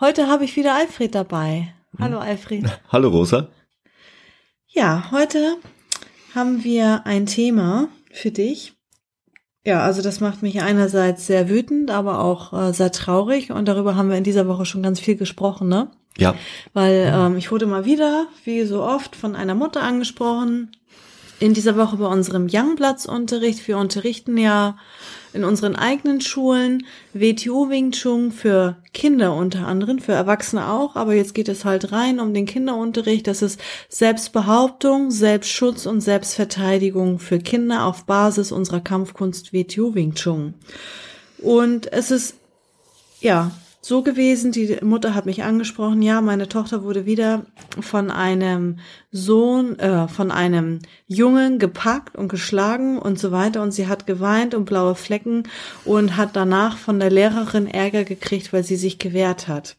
Heute habe ich wieder Alfred dabei. Hallo Alfred. Hallo Rosa. Ja, heute haben wir ein Thema für dich. Ja, also das macht mich einerseits sehr wütend, aber auch äh, sehr traurig und darüber haben wir in dieser Woche schon ganz viel gesprochen, ne? Ja. Weil ähm, ich wurde mal wieder, wie so oft, von einer Mutter angesprochen. In dieser Woche bei unserem Youngplatz-Unterricht. Wir unterrichten ja in unseren eigenen Schulen WTO Wing Chun für Kinder unter anderem, für Erwachsene auch, aber jetzt geht es halt rein um den Kinderunterricht. Das ist Selbstbehauptung, Selbstschutz und Selbstverteidigung für Kinder auf Basis unserer Kampfkunst WTO Wing Chun. Und es ist, ja, so gewesen. Die Mutter hat mich angesprochen, ja, meine Tochter wurde wieder von einem Sohn, äh, von einem Jungen gepackt und geschlagen und so weiter und sie hat geweint und blaue Flecken und hat danach von der Lehrerin Ärger gekriegt, weil sie sich gewehrt hat.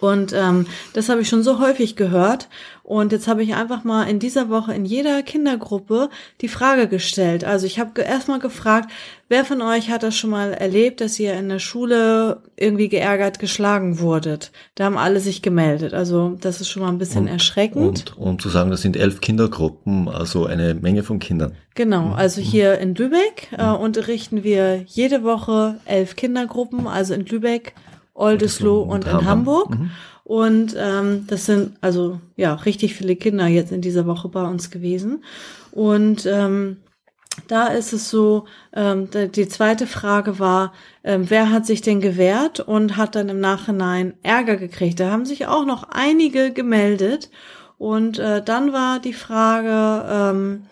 Und ähm, das habe ich schon so häufig gehört. Und jetzt habe ich einfach mal in dieser Woche in jeder Kindergruppe die Frage gestellt. Also ich habe erstmal gefragt, wer von euch hat das schon mal erlebt, dass ihr in der Schule irgendwie geärgert geschlagen wurdet? Da haben alle sich gemeldet. Also das ist schon mal ein bisschen und, erschreckend. Und um zu sagen, das sind elf Kindergruppen, also eine Menge von Kindern. Genau, mhm. also hier in Lübeck äh, mhm. unterrichten wir jede Woche elf Kindergruppen, also in Lübeck Oldesloe und, und in Hamburg. Mhm. Und ähm, das sind also ja richtig viele Kinder jetzt in dieser Woche bei uns gewesen. Und ähm, da ist es so, ähm, die zweite Frage war, ähm, wer hat sich denn gewehrt und hat dann im Nachhinein Ärger gekriegt? Da haben sich auch noch einige gemeldet. Und äh, dann war die Frage, ähm,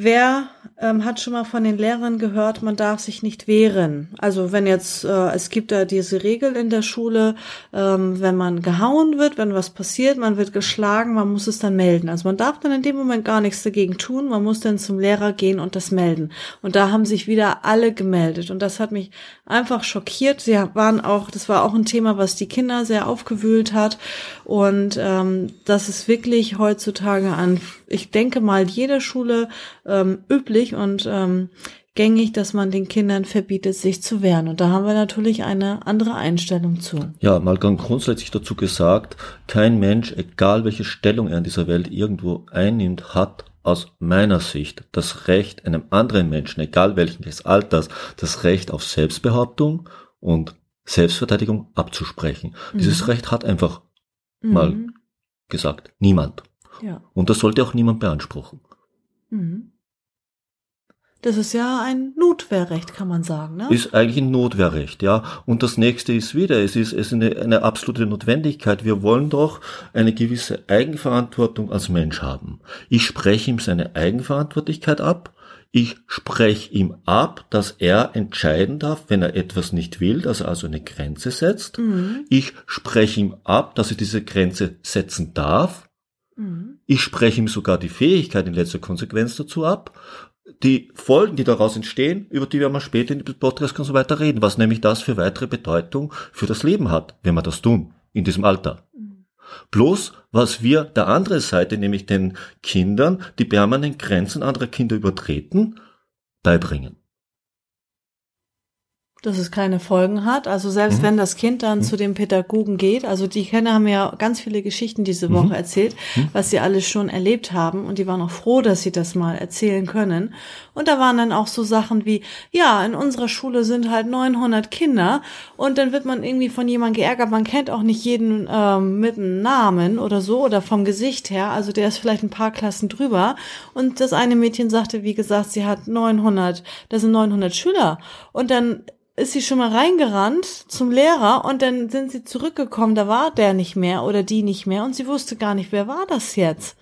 Wer ähm, hat schon mal von den Lehrern gehört, man darf sich nicht wehren? Also wenn jetzt, äh, es gibt da diese Regel in der Schule, ähm, wenn man gehauen wird, wenn was passiert, man wird geschlagen, man muss es dann melden. Also man darf dann in dem Moment gar nichts dagegen tun, man muss dann zum Lehrer gehen und das melden. Und da haben sich wieder alle gemeldet. Und das hat mich einfach schockiert. Sie waren auch, das war auch ein Thema, was die Kinder sehr aufgewühlt hat. Und ähm, das ist wirklich heutzutage an, ich denke mal, jede Schule ähm, üblich und ähm, gängig, dass man den Kindern verbietet, sich zu wehren. Und da haben wir natürlich eine andere Einstellung zu. Ja, mal ganz grundsätzlich dazu gesagt, kein Mensch, egal welche Stellung er in dieser Welt irgendwo einnimmt, hat aus meiner Sicht das Recht, einem anderen Menschen, egal welches Alters, das Recht auf Selbstbehauptung und Selbstverteidigung abzusprechen. Mhm. Dieses Recht hat einfach Mhm. Mal gesagt. Niemand. Ja. Und das sollte auch niemand beanspruchen. Mhm. Das ist ja ein Notwehrrecht, kann man sagen, ne? Ist eigentlich ein Notwehrrecht, ja. Und das nächste ist wieder, es ist, es ist eine, eine absolute Notwendigkeit. Wir wollen doch eine gewisse Eigenverantwortung als Mensch haben. Ich spreche ihm seine Eigenverantwortlichkeit ab ich spreche ihm ab, dass er entscheiden darf, wenn er etwas nicht will, dass er also eine Grenze setzt. Mhm. Ich spreche ihm ab, dass er diese Grenze setzen darf. Mhm. Ich spreche ihm sogar die Fähigkeit in letzter Konsequenz dazu ab. Die Folgen, die daraus entstehen, über die werden wir später in dem Podcast und so weiter reden, was nämlich das für weitere Bedeutung für das Leben hat, wenn wir das tun, in diesem Alter. Bloß, was wir der andere Seite, nämlich den Kindern, die permanent Grenzen anderer Kinder übertreten, beibringen dass es keine Folgen hat. Also selbst mhm. wenn das Kind dann mhm. zu dem Pädagogen geht, also die Kinder haben ja ganz viele Geschichten diese Woche mhm. erzählt, mhm. was sie alles schon erlebt haben und die waren auch froh, dass sie das mal erzählen können. Und da waren dann auch so Sachen wie, ja, in unserer Schule sind halt 900 Kinder und dann wird man irgendwie von jemandem geärgert, man kennt auch nicht jeden ähm, mit einem Namen oder so oder vom Gesicht her, also der ist vielleicht ein paar Klassen drüber und das eine Mädchen sagte, wie gesagt, sie hat 900, das sind 900 Schüler und dann ist sie schon mal reingerannt zum Lehrer und dann sind sie zurückgekommen, da war der nicht mehr oder die nicht mehr und sie wusste gar nicht, wer war das jetzt.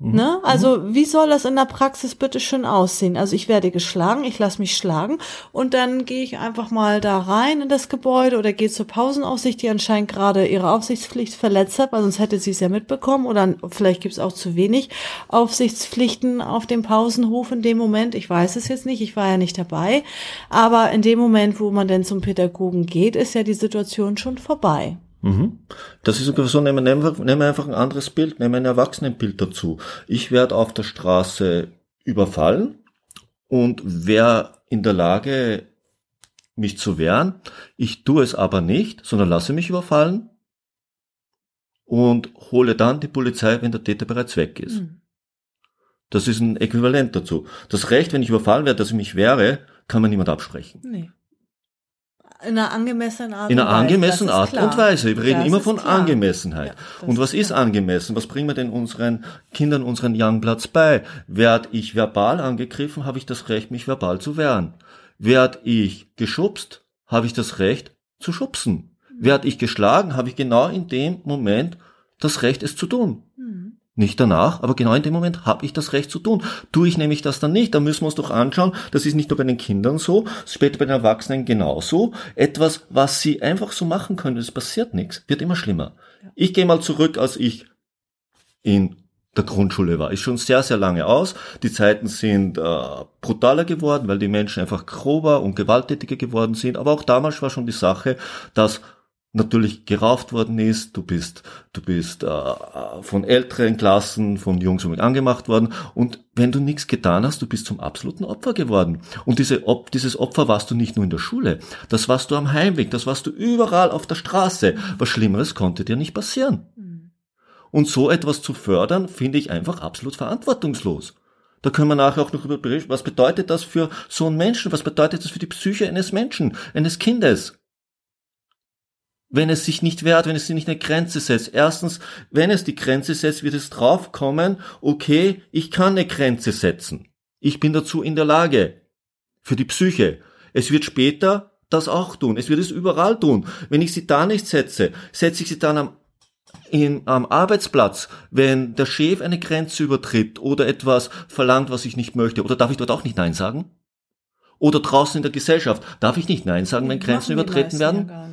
Mhm. Ne? Also mhm. wie soll das in der Praxis bitte schön aussehen? Also ich werde geschlagen, ich lasse mich schlagen und dann gehe ich einfach mal da rein in das Gebäude oder gehe zur Pausenaufsicht, die anscheinend gerade ihre Aufsichtspflicht verletzt hat, weil sonst hätte sie es ja mitbekommen oder vielleicht gibt es auch zu wenig Aufsichtspflichten auf dem Pausenhof in dem Moment. Ich weiß es jetzt nicht, ich war ja nicht dabei. Aber in dem Moment, wo man denn zum Pädagogen geht, ist ja die Situation schon vorbei. Mhm. Das ist sogar so, nehmen wir, einfach ein anderes Bild, nehmen wir ein Erwachsenenbild dazu. Ich werde auf der Straße überfallen und wer in der Lage, mich zu wehren. Ich tue es aber nicht, sondern lasse mich überfallen und hole dann die Polizei, wenn der Täter bereits weg ist. Mhm. Das ist ein Äquivalent dazu. Das Recht, wenn ich überfallen werde, dass ich mich wehre, kann man niemand absprechen. Nee. In einer angemessenen Art In einer angemessenen Art und Weise. Wir reden das immer von klar. Angemessenheit. Ja, und was ist, ist angemessen? Was bringen wir denn unseren Kindern, unseren Youngbloods bei? Werd ich verbal angegriffen, habe ich das Recht, mich verbal zu wehren. Werd ich geschubst, habe ich das Recht zu schubsen. Mhm. Werd ich geschlagen, habe ich genau in dem Moment das Recht, es zu tun. Mhm. Nicht danach, aber genau in dem Moment habe ich das Recht zu tun. Tue ich nämlich das dann nicht, dann müssen wir uns doch anschauen, das ist nicht nur bei den Kindern so, später bei den Erwachsenen genauso. Etwas, was sie einfach so machen können, es passiert nichts, wird immer schlimmer. Ich gehe mal zurück, als ich in der Grundschule war. Ist schon sehr, sehr lange aus. Die Zeiten sind äh, brutaler geworden, weil die Menschen einfach grober und gewalttätiger geworden sind. Aber auch damals war schon die Sache, dass natürlich gerauft worden ist, du bist, du bist äh, von älteren Klassen, von Jungs und angemacht worden und wenn du nichts getan hast, du bist zum absoluten Opfer geworden. Und diese Op dieses Opfer warst du nicht nur in der Schule, das warst du am Heimweg, das warst du überall auf der Straße. Was Schlimmeres konnte dir nicht passieren. Mhm. Und so etwas zu fördern, finde ich einfach absolut verantwortungslos. Da können wir nachher auch noch über berichten, was bedeutet das für so einen Menschen, was bedeutet das für die Psyche eines Menschen, eines Kindes wenn es sich nicht wehrt, wenn es sich nicht eine Grenze setzt. Erstens, wenn es die Grenze setzt, wird es draufkommen, okay, ich kann eine Grenze setzen. Ich bin dazu in der Lage. Für die Psyche. Es wird später das auch tun. Es wird es überall tun. Wenn ich sie da nicht setze, setze ich sie dann am, in, am Arbeitsplatz, wenn der Chef eine Grenze übertritt oder etwas verlangt, was ich nicht möchte. Oder darf ich dort auch nicht Nein sagen? Oder draußen in der Gesellschaft. Darf ich nicht Nein sagen, wenn Grenzen übertreten werden? Ja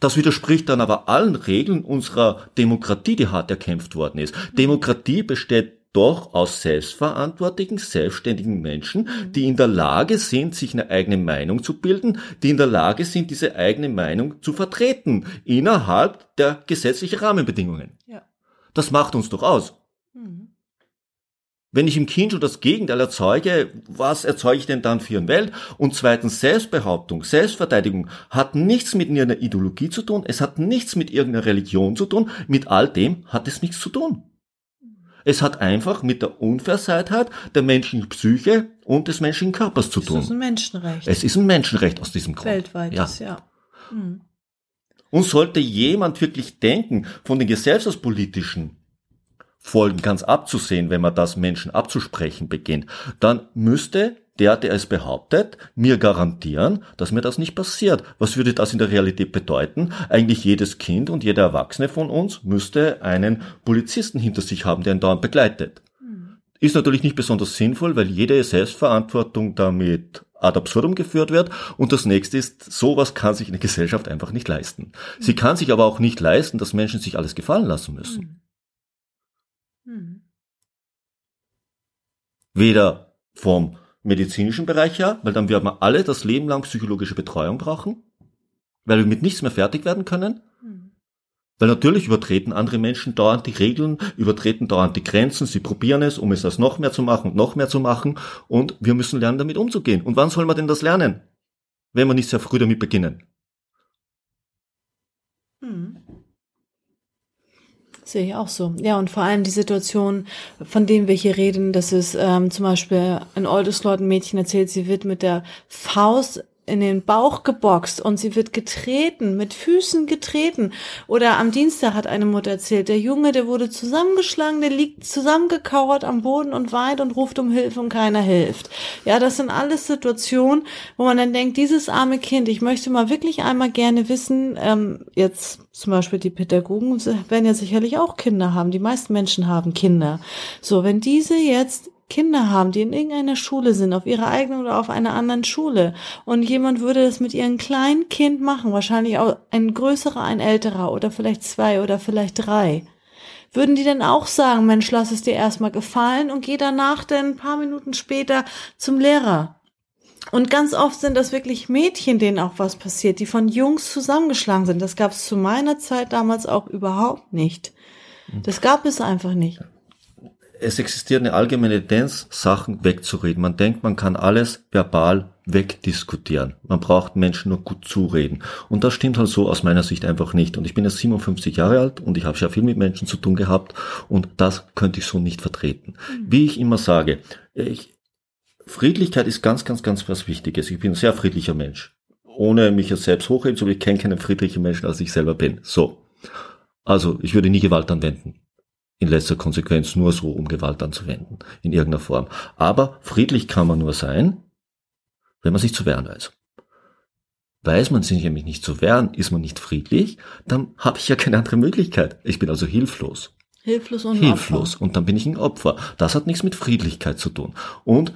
das widerspricht dann aber allen Regeln unserer Demokratie, die hart erkämpft worden ist. Demokratie besteht doch aus selbstverantwortlichen, selbstständigen Menschen, die in der Lage sind, sich eine eigene Meinung zu bilden, die in der Lage sind, diese eigene Meinung zu vertreten, innerhalb der gesetzlichen Rahmenbedingungen. Ja. Das macht uns doch aus. Mhm. Wenn ich im Kind schon das Gegenteil erzeuge, was erzeuge ich denn dann für eine Welt? Und zweitens, Selbstbehauptung, Selbstverteidigung hat nichts mit irgendeiner Ideologie zu tun, es hat nichts mit irgendeiner Religion zu tun, mit all dem hat es nichts zu tun. Es hat einfach mit der Unversehrtheit der menschlichen Psyche und des menschlichen Körpers zu tun. Es ist ein Menschenrecht. Es ist ein Menschenrecht aus diesem Grund. Weltweit, ja. ja. Hm. Und sollte jemand wirklich denken, von den gesellschaftspolitischen Folgen ganz abzusehen, wenn man das Menschen abzusprechen beginnt, dann müsste der, der es behauptet, mir garantieren, dass mir das nicht passiert. Was würde das in der Realität bedeuten? Eigentlich jedes Kind und jeder Erwachsene von uns müsste einen Polizisten hinter sich haben, der ihn dauernd begleitet. Mhm. Ist natürlich nicht besonders sinnvoll, weil jede Selbstverantwortung damit ad absurdum geführt wird. Und das nächste ist, sowas kann sich eine Gesellschaft einfach nicht leisten. Sie kann sich aber auch nicht leisten, dass Menschen sich alles gefallen lassen müssen. Mhm. Hm. Weder vom medizinischen Bereich her, weil dann werden wir alle das Leben lang psychologische Betreuung brauchen, weil wir mit nichts mehr fertig werden können. Hm. Weil natürlich übertreten andere Menschen dauernd die Regeln, übertreten dauernd die Grenzen, sie probieren es, um es das noch mehr zu machen und noch mehr zu machen und wir müssen lernen, damit umzugehen. Und wann soll man denn das lernen? Wenn wir nicht sehr früh damit beginnen. Hm. Sehe ich auch so. Ja, und vor allem die Situation, von denen wir hier reden, dass es ähm, zum Beispiel ein Oldesloyd ein Mädchen erzählt, sie wird mit der Faust in den Bauch geboxt und sie wird getreten, mit Füßen getreten. Oder am Dienstag hat eine Mutter erzählt, der Junge, der wurde zusammengeschlagen, der liegt zusammengekauert am Boden und weint und ruft um Hilfe und keiner hilft. Ja, das sind alles Situationen, wo man dann denkt, dieses arme Kind, ich möchte mal wirklich einmal gerne wissen, ähm, jetzt zum Beispiel die Pädagogen werden ja sicherlich auch Kinder haben. Die meisten Menschen haben Kinder. So, wenn diese jetzt Kinder haben, die in irgendeiner Schule sind, auf ihrer eigenen oder auf einer anderen Schule, und jemand würde das mit ihrem kleinen Kind machen, wahrscheinlich auch ein größerer, ein älterer oder vielleicht zwei oder vielleicht drei, würden die denn auch sagen, Mensch, lass es dir erstmal gefallen und geh danach dann ein paar Minuten später zum Lehrer. Und ganz oft sind das wirklich Mädchen, denen auch was passiert, die von Jungs zusammengeschlagen sind. Das gab es zu meiner Zeit damals auch überhaupt nicht. Das gab es einfach nicht es existiert eine allgemeine Tendenz, Sachen wegzureden. Man denkt, man kann alles verbal wegdiskutieren. Man braucht Menschen nur gut zureden. Und das stimmt halt so aus meiner Sicht einfach nicht. Und ich bin jetzt 57 Jahre alt und ich habe ja viel mit Menschen zu tun gehabt und das könnte ich so nicht vertreten. Mhm. Wie ich immer sage, ich, Friedlichkeit ist ganz, ganz, ganz was Wichtiges. Ich bin ein sehr friedlicher Mensch. Ohne mich jetzt selbst hochheben zu, ich kenne keinen friedlichen Menschen, als ich selber bin. So. Also, ich würde nie Gewalt anwenden in letzter Konsequenz nur so, um Gewalt anzuwenden, in irgendeiner Form. Aber friedlich kann man nur sein, wenn man sich zu wehren weiß. Weiß man sich nämlich nicht zu wehren, ist man nicht friedlich, dann habe ich ja keine andere Möglichkeit. Ich bin also hilflos. Hilflos und Hilflos. Opfer. Und dann bin ich ein Opfer. Das hat nichts mit Friedlichkeit zu tun. Und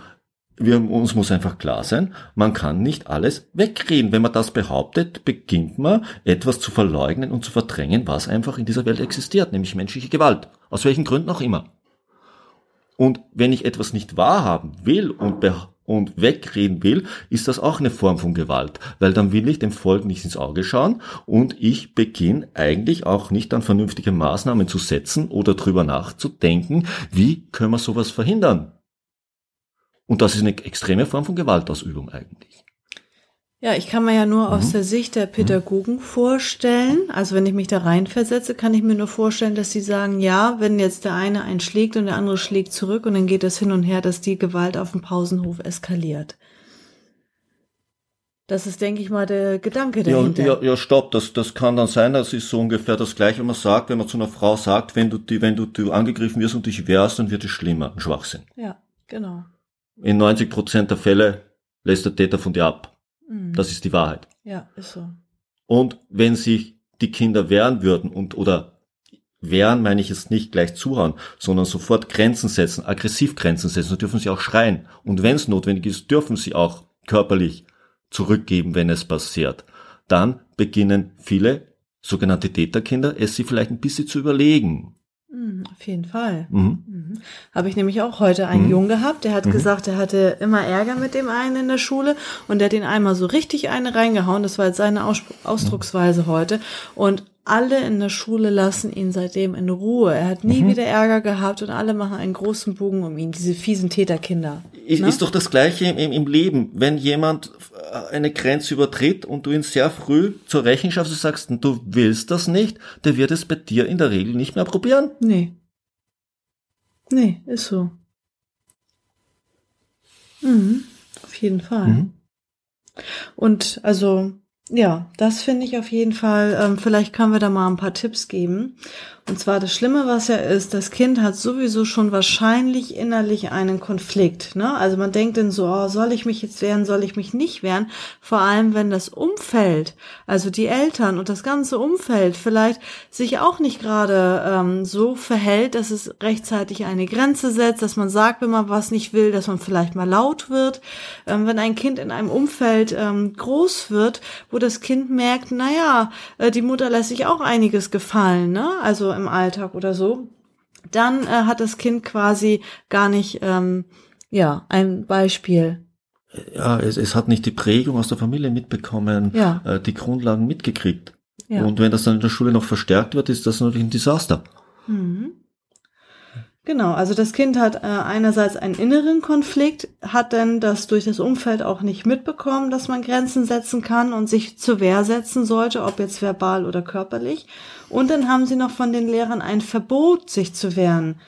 wir, uns muss einfach klar sein, man kann nicht alles wegreden. Wenn man das behauptet, beginnt man etwas zu verleugnen und zu verdrängen, was einfach in dieser Welt existiert, nämlich menschliche Gewalt. Aus welchen Gründen auch immer. Und wenn ich etwas nicht wahrhaben will und, und wegreden will, ist das auch eine Form von Gewalt, weil dann will ich dem Volk nicht ins Auge schauen und ich beginne eigentlich auch nicht an vernünftige Maßnahmen zu setzen oder drüber nachzudenken, wie können wir sowas verhindern. Und das ist eine extreme Form von Gewaltausübung eigentlich. Ja, ich kann mir ja nur mhm. aus der Sicht der Pädagogen mhm. vorstellen, also wenn ich mich da reinversetze, kann ich mir nur vorstellen, dass sie sagen, ja, wenn jetzt der eine einen schlägt und der andere schlägt zurück und dann geht das hin und her, dass die Gewalt auf dem Pausenhof eskaliert. Das ist, denke ich mal, der Gedanke dahinter. Ja, ja, ja stopp, das, das kann dann sein, das ist so ungefähr das gleiche, wenn man sagt, wenn man zu einer Frau sagt, wenn du, die, wenn du, du angegriffen wirst und dich wehrst, dann wird es schlimmer, ein Schwachsinn. Ja, genau in 90 Prozent der Fälle lässt der Täter von dir ab. Mhm. Das ist die Wahrheit. Ja, ist so. Und wenn sich die Kinder wehren würden und oder wehren meine ich jetzt nicht gleich zuhauen, sondern sofort Grenzen setzen, aggressiv Grenzen setzen, dann dürfen sie auch schreien. Und wenn es notwendig ist, dürfen sie auch körperlich zurückgeben, wenn es passiert. Dann beginnen viele sogenannte Täterkinder es sie vielleicht ein bisschen zu überlegen. Mhm, auf jeden Fall. Mhm. Mhm. Habe ich nämlich auch heute einen mhm. Jungen gehabt, der hat mhm. gesagt, er hatte immer Ärger mit dem einen in der Schule und der hat ihn einmal so richtig eine reingehauen. Das war jetzt seine Aus Ausdrucksweise heute. Und alle in der Schule lassen ihn seitdem in Ruhe. Er hat nie mhm. wieder Ärger gehabt und alle machen einen großen Bogen um ihn, diese fiesen Täterkinder. Ist, ne? ist doch das Gleiche im, im, Leben. Wenn jemand eine Grenze übertritt und du ihn sehr früh zur Rechenschaft sagst, du willst das nicht, der wird es bei dir in der Regel nicht mehr probieren. Nee. Nee, ist so. Mhm, auf jeden Fall. Mhm. Und also ja, das finde ich auf jeden Fall. Ähm, vielleicht können wir da mal ein paar Tipps geben. Und zwar das Schlimme, was ja ist, das Kind hat sowieso schon wahrscheinlich innerlich einen Konflikt. Ne? Also man denkt dann so, oh, soll ich mich jetzt wehren, soll ich mich nicht wehren? Vor allem, wenn das Umfeld, also die Eltern und das ganze Umfeld vielleicht sich auch nicht gerade ähm, so verhält, dass es rechtzeitig eine Grenze setzt, dass man sagt, wenn man was nicht will, dass man vielleicht mal laut wird. Ähm, wenn ein Kind in einem Umfeld ähm, groß wird, wo das Kind merkt, naja, äh, die Mutter lässt sich auch einiges gefallen, ne? Also im Alltag oder so, dann äh, hat das Kind quasi gar nicht, ähm, ja, ein Beispiel. Ja, es, es hat nicht die Prägung aus der Familie mitbekommen, ja. äh, die Grundlagen mitgekriegt. Ja. Und wenn das dann in der Schule noch verstärkt wird, ist das natürlich ein Desaster. Mhm. Genau, also das Kind hat äh, einerseits einen inneren Konflikt, hat denn das durch das Umfeld auch nicht mitbekommen, dass man Grenzen setzen kann und sich zur Wehr setzen sollte, ob jetzt verbal oder körperlich. Und dann haben sie noch von den Lehrern ein Verbot, sich zu wehren.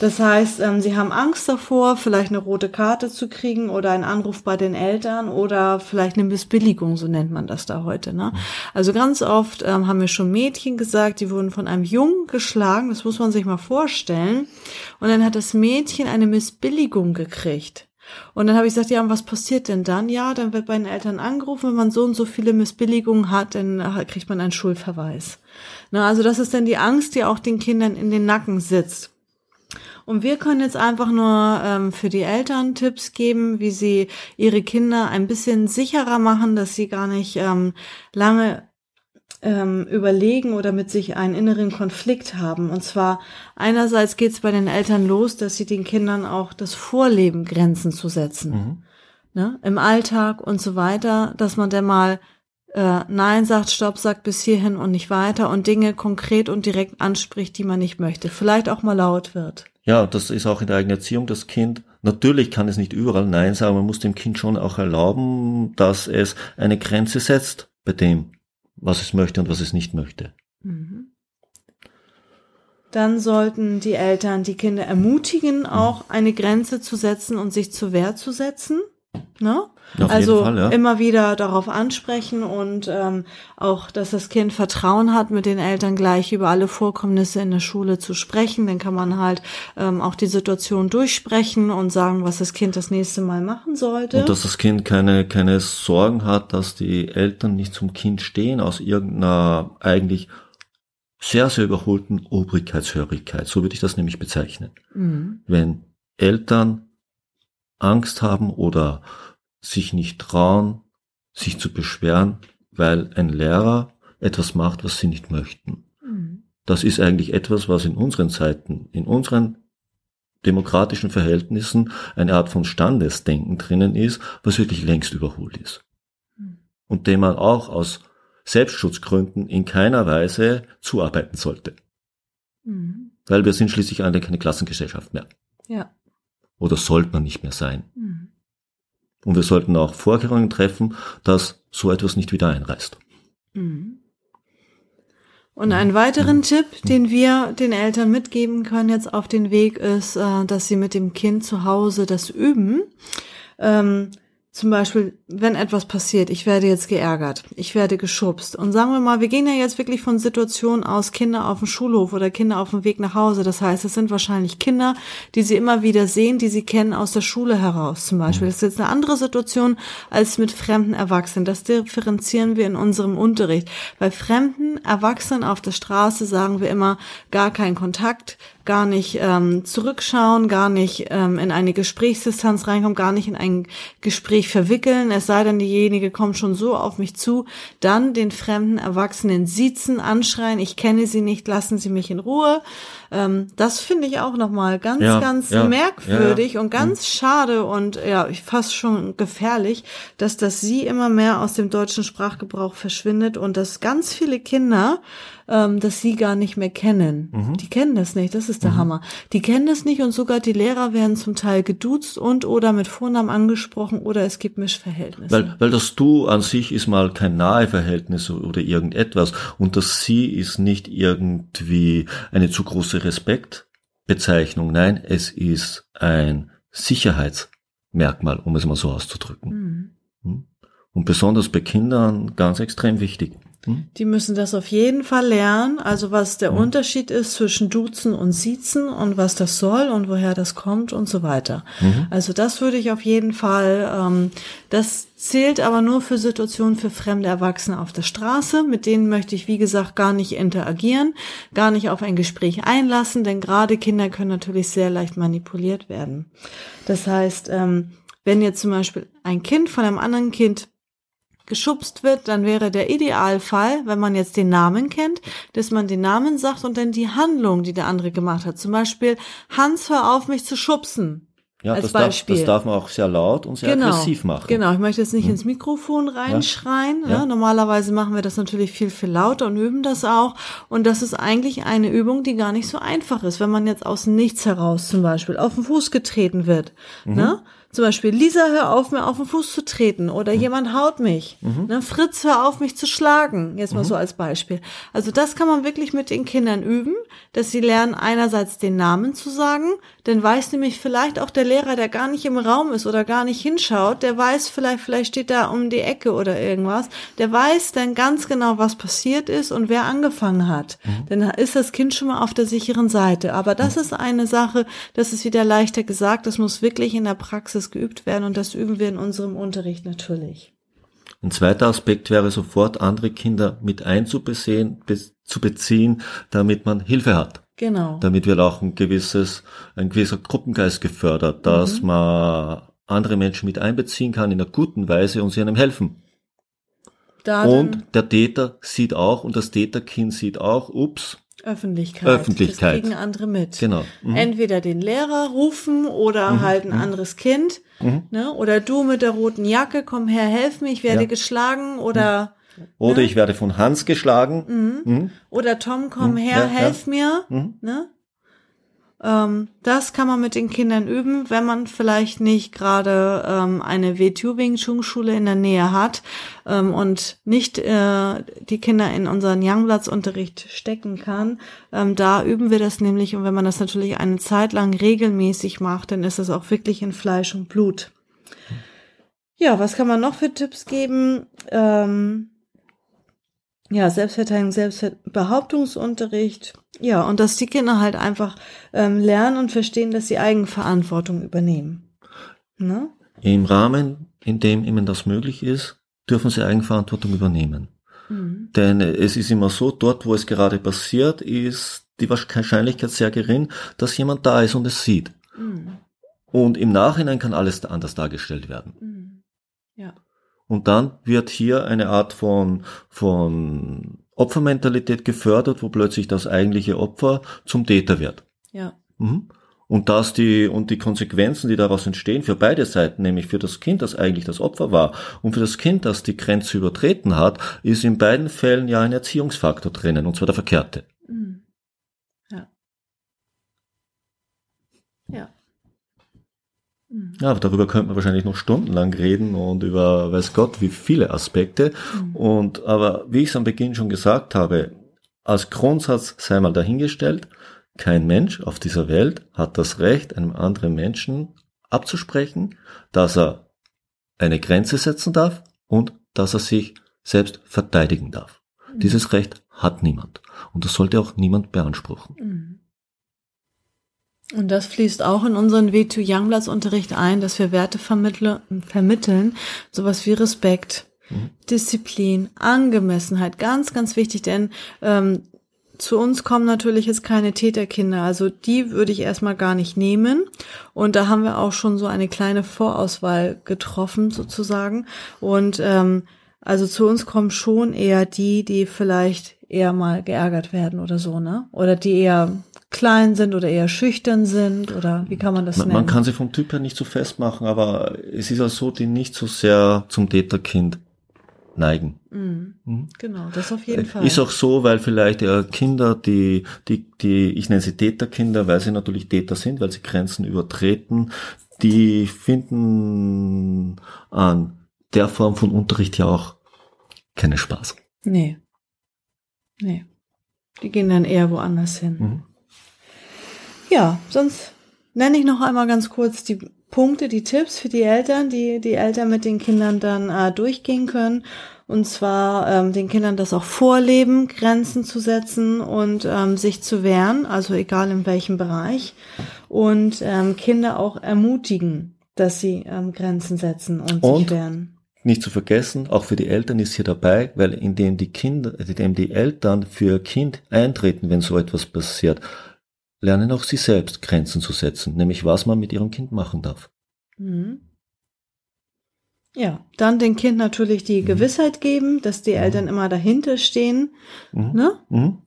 Das heißt, ähm, sie haben Angst davor, vielleicht eine rote Karte zu kriegen oder einen Anruf bei den Eltern oder vielleicht eine Missbilligung, so nennt man das da heute. Ne? Also ganz oft ähm, haben mir schon Mädchen gesagt, die wurden von einem Jungen geschlagen, das muss man sich mal vorstellen. Und dann hat das Mädchen eine Missbilligung gekriegt. Und dann habe ich gesagt, ja, und was passiert denn dann? Ja, dann wird bei den Eltern angerufen, wenn man so und so viele Missbilligungen hat, dann äh, kriegt man einen Schulverweis. Na, also das ist dann die Angst, die auch den Kindern in den Nacken sitzt. Und wir können jetzt einfach nur ähm, für die Eltern Tipps geben, wie sie ihre Kinder ein bisschen sicherer machen, dass sie gar nicht ähm, lange ähm, überlegen oder mit sich einen inneren Konflikt haben. Und zwar einerseits geht es bei den Eltern los, dass sie den Kindern auch das Vorleben, Grenzen zu setzen. Mhm. Ne? Im Alltag und so weiter, dass man dann mal äh, Nein sagt, Stopp sagt bis hierhin und nicht weiter und Dinge konkret und direkt anspricht, die man nicht möchte. Vielleicht auch mal laut wird. Ja, das ist auch in der eigenen Erziehung das Kind. Natürlich kann es nicht überall Nein sagen, man muss dem Kind schon auch erlauben, dass es eine Grenze setzt bei dem, was es möchte und was es nicht möchte. Mhm. Dann sollten die Eltern die Kinder ermutigen, auch eine Grenze zu setzen und sich zur Wehr zu setzen. Ne? Auf also Fall, ja. immer wieder darauf ansprechen und ähm, auch, dass das Kind Vertrauen hat, mit den Eltern gleich über alle Vorkommnisse in der Schule zu sprechen. Dann kann man halt ähm, auch die Situation durchsprechen und sagen, was das Kind das nächste Mal machen sollte. Und dass das Kind keine, keine Sorgen hat, dass die Eltern nicht zum Kind stehen aus irgendeiner eigentlich sehr, sehr überholten Obrigkeitshörigkeit. So würde ich das nämlich bezeichnen. Mhm. Wenn Eltern Angst haben oder sich nicht trauen, sich zu beschweren, weil ein Lehrer etwas macht, was sie nicht möchten. Mhm. Das ist eigentlich etwas, was in unseren Zeiten, in unseren demokratischen Verhältnissen eine Art von Standesdenken drinnen ist, was wirklich längst überholt ist. Mhm. Und dem man auch aus Selbstschutzgründen in keiner Weise zuarbeiten sollte. Mhm. Weil wir sind schließlich eine keine Klassengesellschaft mehr. Ja. Oder sollte man nicht mehr sein. Mhm. Und wir sollten auch Vorkehrungen treffen, dass so etwas nicht wieder einreißt. Mhm. Und einen weiteren mhm. Tipp, den wir den Eltern mitgeben können jetzt auf den Weg, ist, äh, dass sie mit dem Kind zu Hause das üben. Ähm, zum Beispiel, wenn etwas passiert, ich werde jetzt geärgert, ich werde geschubst. Und sagen wir mal, wir gehen ja jetzt wirklich von Situationen aus, Kinder auf dem Schulhof oder Kinder auf dem Weg nach Hause. Das heißt, es sind wahrscheinlich Kinder, die sie immer wieder sehen, die sie kennen aus der Schule heraus zum Beispiel. Das ist jetzt eine andere Situation als mit fremden Erwachsenen. Das differenzieren wir in unserem Unterricht. Bei fremden Erwachsenen auf der Straße sagen wir immer gar keinen Kontakt, gar nicht ähm, zurückschauen, gar nicht ähm, in eine Gesprächsdistanz reinkommen, gar nicht in ein Gespräch verwickeln, es sei denn, diejenige kommt schon so auf mich zu, dann den fremden Erwachsenen siezen, anschreien, ich kenne sie nicht, lassen Sie mich in Ruhe. Ähm, das finde ich auch nochmal ganz, ja, ganz ja, merkwürdig ja, und ganz mhm. schade und ja, fast schon gefährlich, dass das sie immer mehr aus dem deutschen Sprachgebrauch verschwindet und dass ganz viele Kinder ähm, das sie gar nicht mehr kennen. Mhm. Die kennen das nicht, das ist der mhm. Hammer. Die kennen das nicht und sogar die Lehrer werden zum Teil geduzt und oder mit Vornamen angesprochen oder es gibt Mischverhältnisse. Weil, weil das Du an sich ist mal kein Naheverhältnis oder irgendetwas und das Sie ist nicht irgendwie eine zu große Respektbezeichnung. Nein, es ist ein Sicherheitsmerkmal, um es mal so auszudrücken. Mhm. Hm? Und besonders bei Kindern ganz extrem wichtig. Hm? Die müssen das auf jeden Fall lernen, also was der mhm. Unterschied ist zwischen Duzen und Siezen und was das soll und woher das kommt und so weiter. Mhm. Also das würde ich auf jeden Fall, ähm, das zählt aber nur für Situationen für fremde Erwachsene auf der Straße. Mit denen möchte ich, wie gesagt, gar nicht interagieren, gar nicht auf ein Gespräch einlassen, denn gerade Kinder können natürlich sehr leicht manipuliert werden. Das heißt, ähm, wenn jetzt zum Beispiel ein Kind von einem anderen Kind geschubst wird, dann wäre der Idealfall, wenn man jetzt den Namen kennt, dass man den Namen sagt und dann die Handlung, die der andere gemacht hat. Zum Beispiel, Hans, hör auf, mich zu schubsen. Ja, das. Darf, das darf man auch sehr laut und sehr genau, aggressiv machen. Genau, ich möchte jetzt nicht hm. ins Mikrofon reinschreien. Ja. Ja. Normalerweise machen wir das natürlich viel, viel lauter und üben das auch. Und das ist eigentlich eine Übung, die gar nicht so einfach ist. Wenn man jetzt aus nichts heraus zum Beispiel auf den Fuß getreten wird, mhm. ne? Zum Beispiel, Lisa, hör auf, mir auf den Fuß zu treten oder mhm. jemand haut mich. Mhm. Ne, Fritz, hör auf, mich zu schlagen. Jetzt mal mhm. so als Beispiel. Also das kann man wirklich mit den Kindern üben, dass sie lernen, einerseits den Namen zu sagen, denn weiß nämlich vielleicht auch der Lehrer, der gar nicht im Raum ist oder gar nicht hinschaut, der weiß vielleicht, vielleicht steht da um die Ecke oder irgendwas, der weiß dann ganz genau, was passiert ist und wer angefangen hat. Mhm. Dann ist das Kind schon mal auf der sicheren Seite. Aber das mhm. ist eine Sache, das ist wieder leichter gesagt, das muss wirklich in der Praxis geübt werden und das üben wir in unserem Unterricht natürlich. Ein zweiter Aspekt wäre sofort, andere Kinder mit einzubeziehen, zu beziehen, damit man Hilfe hat. Genau. Damit wird auch ein gewisses, ein gewisser Gruppengeist gefördert, dass mhm. man andere Menschen mit einbeziehen kann in einer guten Weise und sie einem helfen. Da und der Täter sieht auch und das Täterkind sieht auch, ups, Öffentlichkeit. Öffentlichkeit. Das kriegen andere mit. Genau. Mhm. Entweder den Lehrer rufen oder mhm. halt ein mhm. anderes Kind. Mhm. Ne? Oder du mit der roten Jacke, komm her, helf mir, ich werde ja. geschlagen oder. Mhm. Oder ne? ich werde von Hans geschlagen. Mhm. Oder Tom, komm her, ja, helf ja. mir. Ne? Ähm, das kann man mit den Kindern üben, wenn man vielleicht nicht gerade ähm, eine WTU Wing Chun Schule in der Nähe hat ähm, und nicht äh, die Kinder in unseren Youngbloods-Unterricht stecken kann. Ähm, da üben wir das nämlich und wenn man das natürlich eine Zeit lang regelmäßig macht, dann ist es auch wirklich in Fleisch und Blut. Ja, was kann man noch für Tipps geben? Ähm, ja, Selbstverteidigung, Selbstbehauptungsunterricht. Ja, und dass die Kinder halt einfach ähm, lernen und verstehen, dass sie Eigenverantwortung übernehmen. Ne? Im Rahmen, in dem ihnen das möglich ist, dürfen sie Eigenverantwortung übernehmen. Mhm. Denn es ist immer so, dort, wo es gerade passiert, ist die Wahrscheinlichkeit sehr gering, dass jemand da ist und es sieht. Mhm. Und im Nachhinein kann alles anders dargestellt werden. Mhm. Ja. Und dann wird hier eine Art von, von Opfermentalität gefördert, wo plötzlich das eigentliche Opfer zum Täter wird. Ja. Mhm. Und dass die, und die Konsequenzen, die daraus entstehen für beide Seiten, nämlich für das Kind, das eigentlich das Opfer war, und für das Kind, das die Grenze übertreten hat, ist in beiden Fällen ja ein Erziehungsfaktor drinnen, und zwar der verkehrte. Mhm. Ja. Ja. Ja, darüber könnte man wahrscheinlich noch stundenlang reden und über weiß Gott wie viele Aspekte. Mhm. Und aber wie ich es am Beginn schon gesagt habe, als Grundsatz sei mal dahingestellt, kein Mensch auf dieser Welt hat das Recht, einem anderen Menschen abzusprechen, dass er eine Grenze setzen darf und dass er sich selbst verteidigen darf. Mhm. Dieses Recht hat niemand. Und das sollte auch niemand beanspruchen. Mhm. Und das fließt auch in unseren W2 Youngblatts Unterricht ein, dass wir Werte vermitteln, sowas wie Respekt, mhm. Disziplin, Angemessenheit, ganz, ganz wichtig, denn ähm, zu uns kommen natürlich jetzt keine Täterkinder, also die würde ich erstmal gar nicht nehmen. Und da haben wir auch schon so eine kleine Vorauswahl getroffen sozusagen. Und ähm, also zu uns kommen schon eher die, die vielleicht eher mal geärgert werden oder so, ne? Oder die eher klein sind oder eher schüchtern sind oder wie kann man das man, nennen? Man kann sie vom Typ her nicht so festmachen, aber es ist auch so, die nicht so sehr zum Täterkind neigen. Mhm. Mhm. Genau, das auf jeden Fall. Ist auch so, weil vielleicht äh, Kinder, die, die, die, ich nenne sie Täterkinder, weil sie natürlich Täter sind, weil sie Grenzen übertreten, die finden an der Form von Unterricht ja auch keinen Spaß. Nee. Nee. Die gehen dann eher woanders hin. Mhm. Ja, sonst nenne ich noch einmal ganz kurz die Punkte, die Tipps für die Eltern, die die Eltern mit den Kindern dann äh, durchgehen können. Und zwar ähm, den Kindern das auch vorleben, Grenzen zu setzen und ähm, sich zu wehren, also egal in welchem Bereich. Und ähm, Kinder auch ermutigen, dass sie ähm, Grenzen setzen und, und sich wehren. Nicht zu vergessen, auch für die Eltern ist hier dabei, weil indem die Kinder, indem die Eltern für Kind eintreten, wenn so etwas passiert, lernen auch sie selbst Grenzen zu setzen, nämlich was man mit ihrem Kind machen darf. Mhm. Ja, dann dem Kind natürlich die mhm. Gewissheit geben, dass die mhm. Eltern immer dahinter stehen. Mhm. Ne?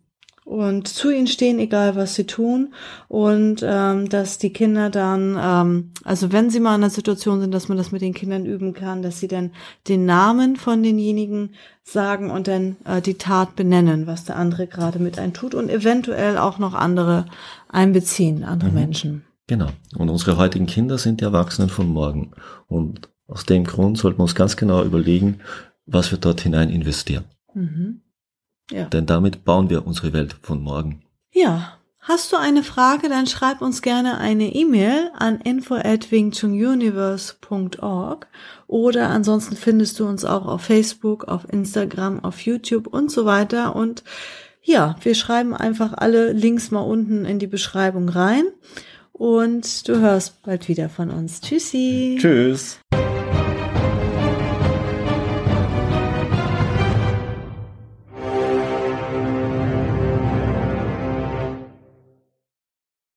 Und zu ihnen stehen, egal was sie tun. Und ähm, dass die Kinder dann, ähm, also wenn sie mal in einer Situation sind, dass man das mit den Kindern üben kann, dass sie dann den Namen von denjenigen sagen und dann äh, die Tat benennen, was der andere gerade mit einem tut und eventuell auch noch andere einbeziehen, andere mhm. Menschen. Genau. Und unsere heutigen Kinder sind die Erwachsenen von morgen. Und aus dem Grund sollten wir uns ganz genau überlegen, was wir dort hinein investieren. Mhm. Ja. Denn damit bauen wir unsere Welt von morgen. Ja. Hast du eine Frage, dann schreib uns gerne eine E-Mail an info at wingchunguniverse.org oder ansonsten findest du uns auch auf Facebook, auf Instagram, auf YouTube und so weiter. Und ja, wir schreiben einfach alle Links mal unten in die Beschreibung rein und du hörst bald wieder von uns. Tschüssi. Tschüss.